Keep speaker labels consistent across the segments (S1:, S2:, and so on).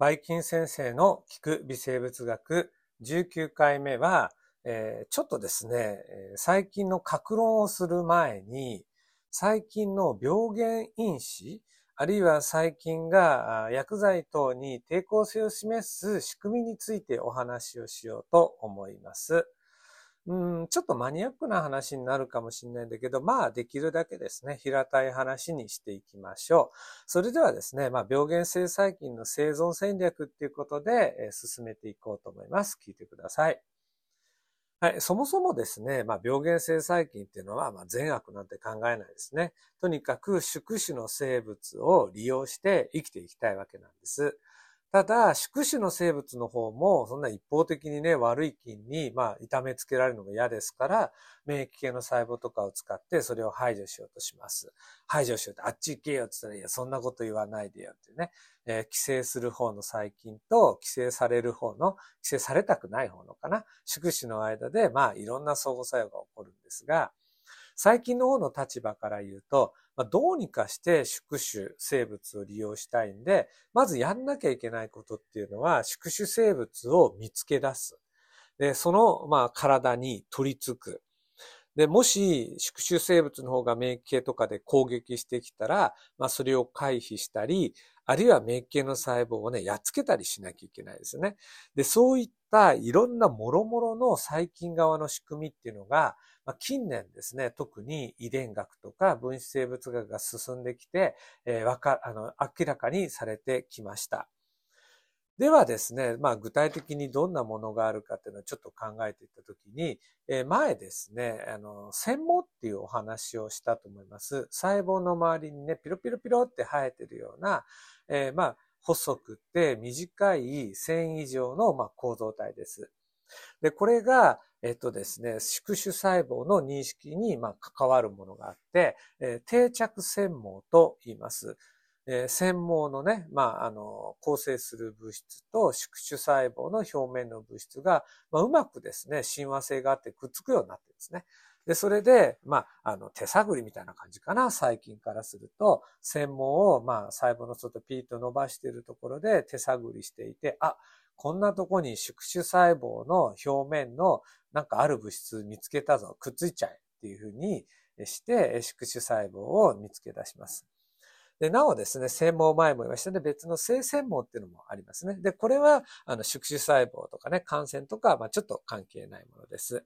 S1: バイキン先生の聞く微生物学19回目は、えー、ちょっとですね、最近の格論をする前に、最近の病原因子、あるいは細菌が薬剤等に抵抗性を示す仕組みについてお話をしようと思います。うん、ちょっとマニアックな話になるかもしれないんだけど、まあできるだけですね、平たい話にしていきましょう。それではですね、まあ病原性細菌の生存戦略っていうことで、え進めていこうと思います。聞いてください。はい。そもそもですね、まあ、病原性細菌っていうのは、まあ、善悪なんて考えないですね。とにかく宿主の生物を利用して生きていきたいわけなんです。ただ、宿主の生物の方も、そんな一方的にね、悪い菌に、まあ、痛めつけられるのが嫌ですから、免疫系の細胞とかを使って、それを排除しようとします。排除しようと、あっち行けよって言ったら、いや、そんなこと言わないでよってね、えー、寄生する方の細菌と、寄生される方の、寄生されたくない方のかな、宿主の間で、まあ、いろんな相互作用が起こるんですが、最近の方の立場から言うと、まあ、どうにかして宿主生物を利用したいんで、まずやんなきゃいけないことっていうのは、宿主生物を見つけ出す。で、その、まあ、体に取り付く。で、もし、宿主生物の方が免疫系とかで攻撃してきたら、まあ、それを回避したり、あるいは免疫系の細胞をね、やっつけたりしなきゃいけないですよね。で、そういったたいろんな諸々の細菌側の仕組みっていうのが、まあ、近年ですね、特に遺伝学とか分子生物学が進んできて、えー、わか、あの、明らかにされてきました。ではですね、まあ具体的にどんなものがあるかっていうのをちょっと考えていったときに、えー、前ですね、あの、繊毛っていうお話をしたと思います。細胞の周りにね、ピロピロピロって生えてるような、えー、まあ、細くて短い繊維状の、構造体です。で、これが、えっとですね、宿主細胞の認識に、関わるものがあって、定着繊毛と言います。えー、繊毛のね、まあ、あの、構成する物質と宿主細胞の表面の物質が、まあ、うまくですね、親和性があってくっつくようになってるんですね。で、それで、まあ、あの、手探りみたいな感じかな、細菌からすると、繊毛を、まあ、細胞の外ピーと伸ばしているところで手探りしていて、あ、こんなとこに宿主細胞の表面のなんかある物質見つけたぞ、くっついちゃえっていうふうにして、宿主細胞を見つけ出します。で、なおですね、繊毛前も言いましたね、別の性繊毛っていうのもありますね。で、これは、あの、宿主細胞とかね、感染とか、まあちょっと関係ないものです。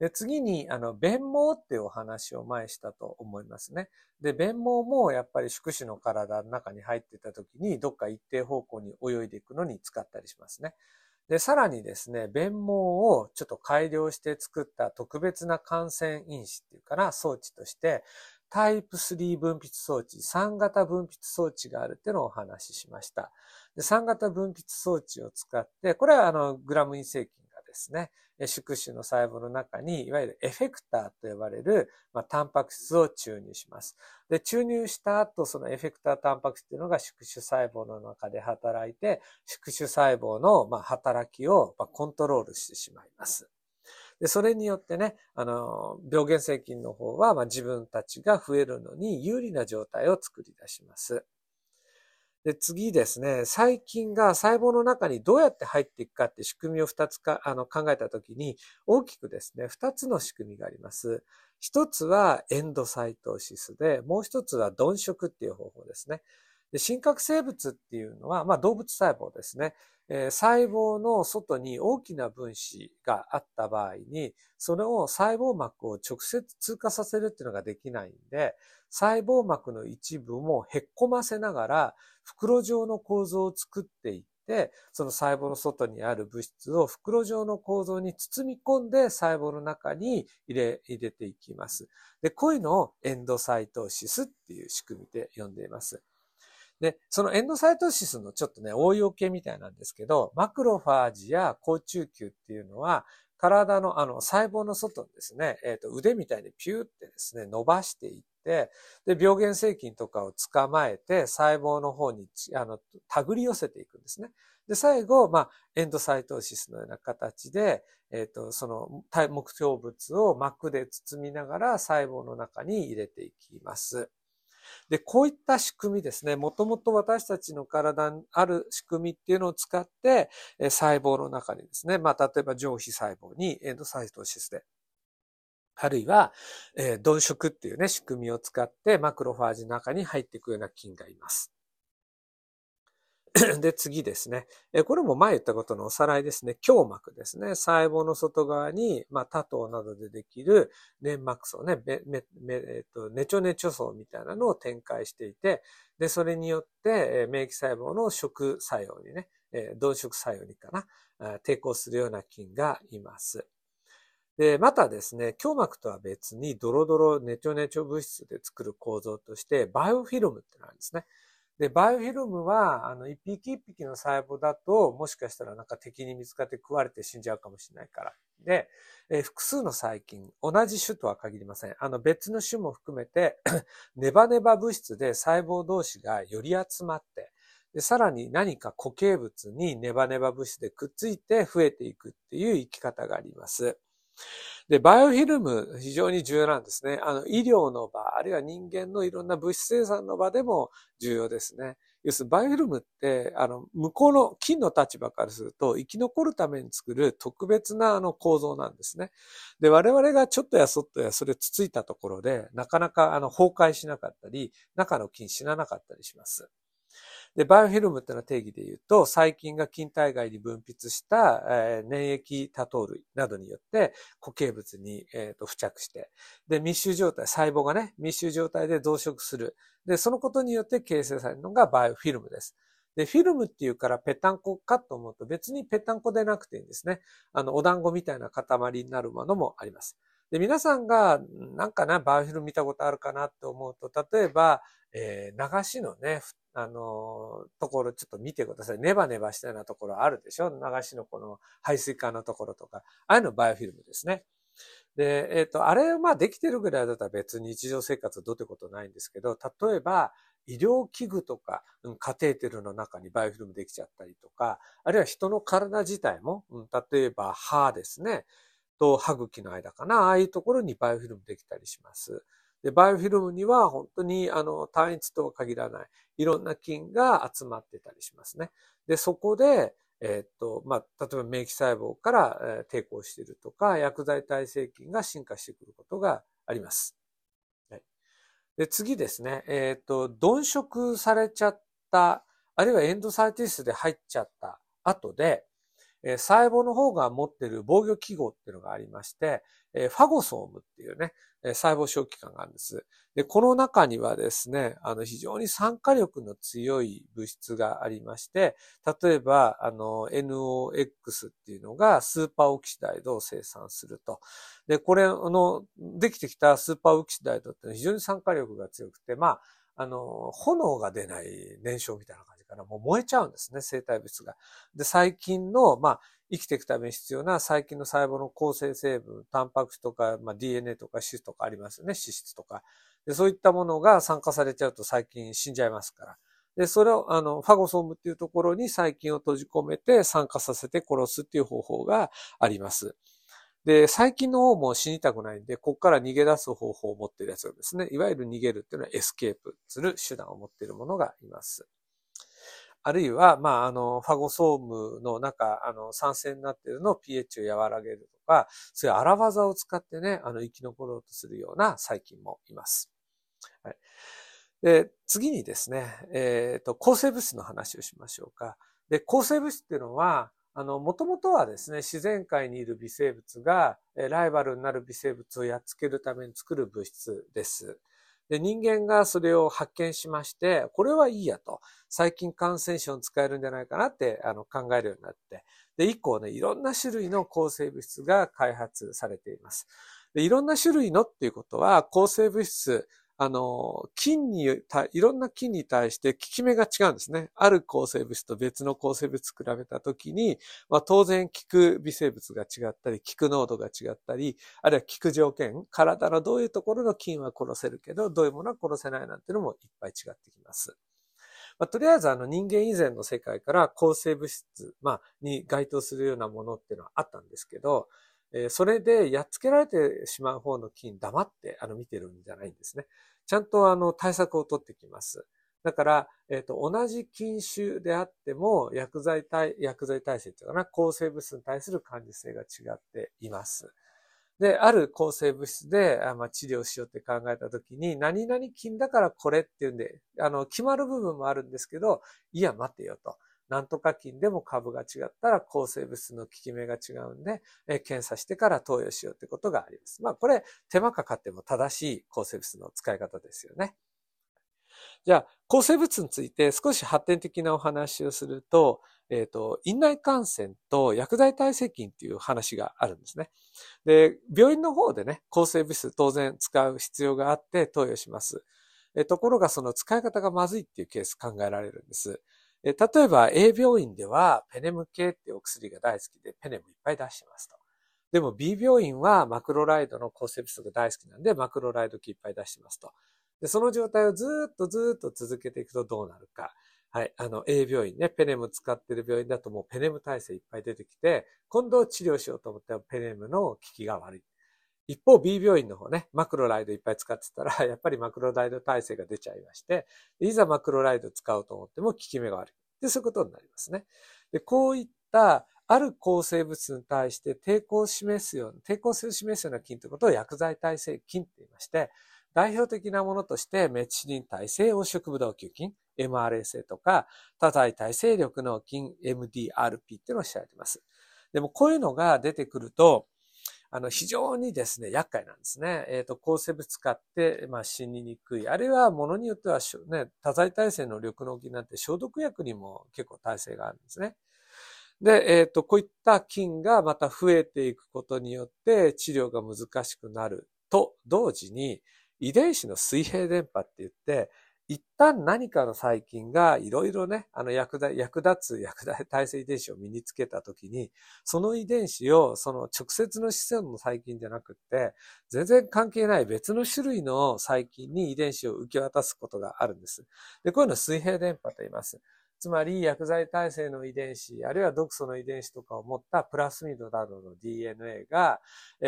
S1: で、次に、あの、弁毛っていうお話を前したと思いますね。で、弁毛もやっぱり宿主の体の中に入ってた時に、どっか一定方向に泳いでいくのに使ったりしますね。で、さらにですね、弁毛をちょっと改良して作った特別な感染因子っていうかな、装置として、タイプ3分泌装置、3型分泌装置があるっていうのをお話ししました。で3型分泌装置を使って、これはあの、グラムイン製品ですね、宿主の細胞の中に、いわゆるエフェクターと呼ばれる、まあ、タンパク質を注入します。で、注入した後、そのエフェクタータンパク質っていうのが宿主細胞の中で働いて、宿主細胞の、まあ、働きを、まあ、コントロールしてしまいます。で、それによってね、あの、病原性菌の方は、まあ、自分たちが増えるのに有利な状態を作り出します。で、次ですね、細菌が細胞の中にどうやって入っていくかって仕組みを二つか、あの、考えたときに、大きくですね、二つの仕組みがあります。一つはエンドサイトーシスで、もう一つは鈍色っていう方法ですね。で、真核生物っていうのは、まあ動物細胞ですね。えー、細胞の外に大きな分子があった場合に、それを細胞膜を直接通過させるっていうのができないんで、細胞膜の一部もへっこませながら、袋状の構造を作っていって、その細胞の外にある物質を袋状の構造に包み込んで細胞の中に入れ、入れていきます。で、こういうのをエンドサイトシスっていう仕組みで呼んでいます。で、そのエンドサイトシスのちょっとね、応用系みたいなんですけど、マクロファージや高中球っていうのは、体のあの細胞の外にですね、えっ、ー、と腕みたいにピューってですね、伸ばしていって、で、病原性菌とかを捕まえて、細胞の方に、あの、手繰り寄せていくんですね。で、最後、まあ、エンドサイトーシスのような形で、えっ、ー、と、その目標物を膜で包みながら細胞の中に入れていきます。で、こういった仕組みですね、もともと私たちの体にある仕組みっていうのを使って、細胞の中にですね、まあ、例えば上皮細胞にエンドサイトシスで、あるいは、えー、鈍色っていうね、仕組みを使ってマクロファージの中に入っていくような菌がいます。で、次ですね。これも前言ったことのおさらいですね。胸膜ですね。細胞の外側に、まあ、多頭などでできる粘膜層ね、め、め、め、えっと、ネチョネチョ層みたいなのを展開していて、で、それによって、え免疫細胞の食作用にね、え同食作用にかな、抵抗するような菌がいます。で、またですね、胸膜とは別にドロドロネチョネチョ物質で作る構造として、バイオフィルムってのがあるんですね。で、バイオフィルムは、あの、一匹一匹の細胞だと、もしかしたらなんか敵に見つかって食われて死んじゃうかもしれないから。で、え複数の細菌、同じ種とは限りません。あの、別の種も含めて ネバネバ物質で細胞同士がより集まって、で、さらに何か固形物にネバネバ物質でくっついて増えていくっていう生き方があります。で、バイオフィルム非常に重要なんですね。あの、医療の場、あるいは人間のいろんな物質生産の場でも重要ですね。要するにバイオフィルムって、あの、向こうの菌の立場からすると生き残るために作る特別なあの構造なんですね。で、我々がちょっとやそっとやそれつついたところで、なかなかあの崩壊しなかったり、中の菌死ななかったりします。で、バイオフィルムってのは定義で言うと、細菌が菌体外に分泌した、えー、粘液多糖類などによって固形物に、えーと、付着して、で、密集状態、細胞がね、密集状態で増殖する。で、そのことによって形成されるのがバイオフィルムです。で、フィルムっていうからぺったんこかと思うと別にぺったんこでなくていいんですね。あの、お団子みたいな塊になるものもあります。で、皆さんが、なんかな、バイオフィルム見たことあるかなって思うと、例えば、えー、流しのね、あの、ところちょっと見てください。ネバネバしたようなところあるでしょ？流しのこの排水管のところとか。ああいうのバイオフィルムですね。で、えっ、ー、と、あれ、まあできてるぐらいだったら別に日常生活どうってことないんですけど、例えば、医療器具とか、うん、カテーテルの中にバイオフィルムできちゃったりとか、あるいは人の体自体も、うん、例えば歯ですね、と歯茎の間かな、ああいうところにバイオフィルムできたりします。で、バイオフィルムには本当にあの単一とは限らないいろんな菌が集まってたりしますね。で、そこで、えっと、まあ、例えば免疫細胞から、抵抗しているとか、薬剤耐性菌が進化してくることがあります。はい、で次ですね、えっ、と、鈍色されちゃった、あるいはエンドサイティスで入っちゃった後で、え細胞の方が持っている防御記号っていうのがありまして、えファゴソームっていうね、え細胞小器官があるんです。で、この中にはですね、あの、非常に酸化力の強い物質がありまして、例えば、あの、NOX っていうのがスーパーオキシダイドを生産すると。で、これの、できてきたスーパーオキシダイドって非常に酸化力が強くて、まあ、あの、炎が出ない燃焼みたいな感じからもう燃えちゃうんですね、生体物が。で、細菌の、まあ、生きていくために必要な細菌の細胞の構成成分、タンパク質とか、まあ、DNA とか脂質とかありますよね、脂質とか。で、そういったものが酸化されちゃうと細菌死んじゃいますから。で、それを、あの、ファゴソームっていうところに細菌を閉じ込めて酸化させて殺すっていう方法があります。で、細菌の方も死にたくないんで、ここから逃げ出す方法を持っているやつがですね、いわゆる逃げるっていうのはエスケープする手段を持っているものがいます。あるいは、まあ、あの、ファゴソームの中、あの、酸性になっているのを pH を和らげるとか、そういう荒技を使ってね、あの、生き残ろうとするような細菌もいます。はい。で、次にですね、えっ、ー、と、抗生物質の話をしましょうか。で、抗生物質っていうのは、あの、もともとはですね、自然界にいる微生物が、ライバルになる微生物をやっつけるために作る物質です。で、人間がそれを発見しまして、これはいいやと。細菌感染症に使えるんじゃないかなってあの考えるようになって。で、以降ね、いろんな種類の抗生物質が開発されています。で、いろんな種類のっていうことは、抗生物質、あの、菌に、いろんな菌に対して効き目が違うんですね。ある抗生物と別の抗生物質比べたときに、まあ、当然効く微生物が違ったり、効く濃度が違ったり、あるいは効く条件、体のどういうところの菌は殺せるけど、どういうものは殺せないなんていうのもいっぱい違ってきます。まあ、とりあえずあの人間以前の世界から抗生物質、まあ、に該当するようなものっていうのはあったんですけど、えそれでやっつけられてしまう方の菌黙ってあの見てるんじゃないんですね。ちゃんとあの対策を取ってきます。だから、えっ、ー、と、同じ菌種であっても、薬剤耐、薬剤耐性っていうかな、抗生物質に対する感受性が違っています。で、ある抗生物質で、あまあ、治療しようって考えたときに、何々菌だからこれっていうんで、あの、決まる部分もあるんですけど、いや、待てよと。なんとか菌でも株が違ったら抗生物質の効き目が違うんで、え検査してから投与しようってことがあります。まあこれ手間かかっても正しい抗生物質の使い方ですよね。じゃあ、抗生物について少し発展的なお話をすると、えっ、ー、と、院内感染と薬剤耐性菌っていう話があるんですね。で、病院の方でね、抗生物質当然使う必要があって投与します。えところがその使い方がまずいっていうケース考えられるんです。例えば A 病院ではペネム系ってお薬が大好きでペネムいっぱい出してますと。でも B 病院はマクロライドの抗生物質が大好きなんでマクロライド菌いっぱい出してますと。で、その状態をずっとずっと続けていくとどうなるか。はい。あの、A 病院ね、ペネム使ってる病院だともうペネム体制いっぱい出てきて、今度治療しようと思ってもペネムの効きが悪い。一方 B 病院の方ね、マクロライドいっぱい使ってたら、やっぱりマクロライド体制が出ちゃいまして、いざマクロライド使おうと思っても効き目が悪い。で、そういうことになりますね。で、こういったある抗生物に対して抵抗を示すような、抵抗性を示すような菌ということを薬剤耐性菌って言いまして、代表的なものとしてメチリン耐性黄色ブドウ球菌、MRSA とか、多剤耐性緑脳菌、MDRP っていうのを知られています。でもこういうのが出てくると、あの、非常にですね、厄介なんですね。えっ、ー、と、抗生物使って、まあ、死ににくい。あるいは、ものによっては、ね、多剤耐性の緑脳菌なんて消毒薬にも結構耐性があるんですね。で、えっ、ー、と、こういった菌がまた増えていくことによって治療が難しくなると同時に、遺伝子の水平電波って言って、一旦何かの細菌がいろいろね、あの役立役立つ薬剤耐性遺伝子を身につけたときに、その遺伝子をその直接の子孫の細菌じゃなくって、全然関係ない別の種類の細菌に遺伝子を受け渡すことがあるんです。で、こういうのを水平電波と言います。つまり薬剤耐性の遺伝子、あるいは毒素の遺伝子とかを持ったプラスミドなどの DNA が、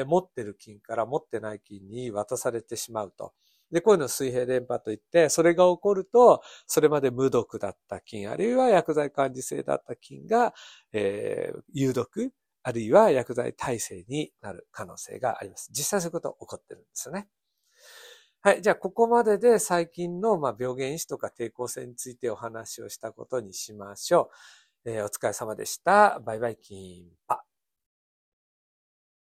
S1: 持ってる菌から持ってない菌に渡されてしまうと。で、こういうのを水平電波といって、それが起こると、それまで無毒だった菌、あるいは薬剤感受性だった菌が、えー、有毒、あるいは薬剤耐性になる可能性があります。実際そういうこと起こってるんですよね。はい。じゃあ、ここまでで最近の、まあ、病原因子とか抵抗性についてお話をしたことにしましょう。えー、お疲れ様でした。バイバイキンパ。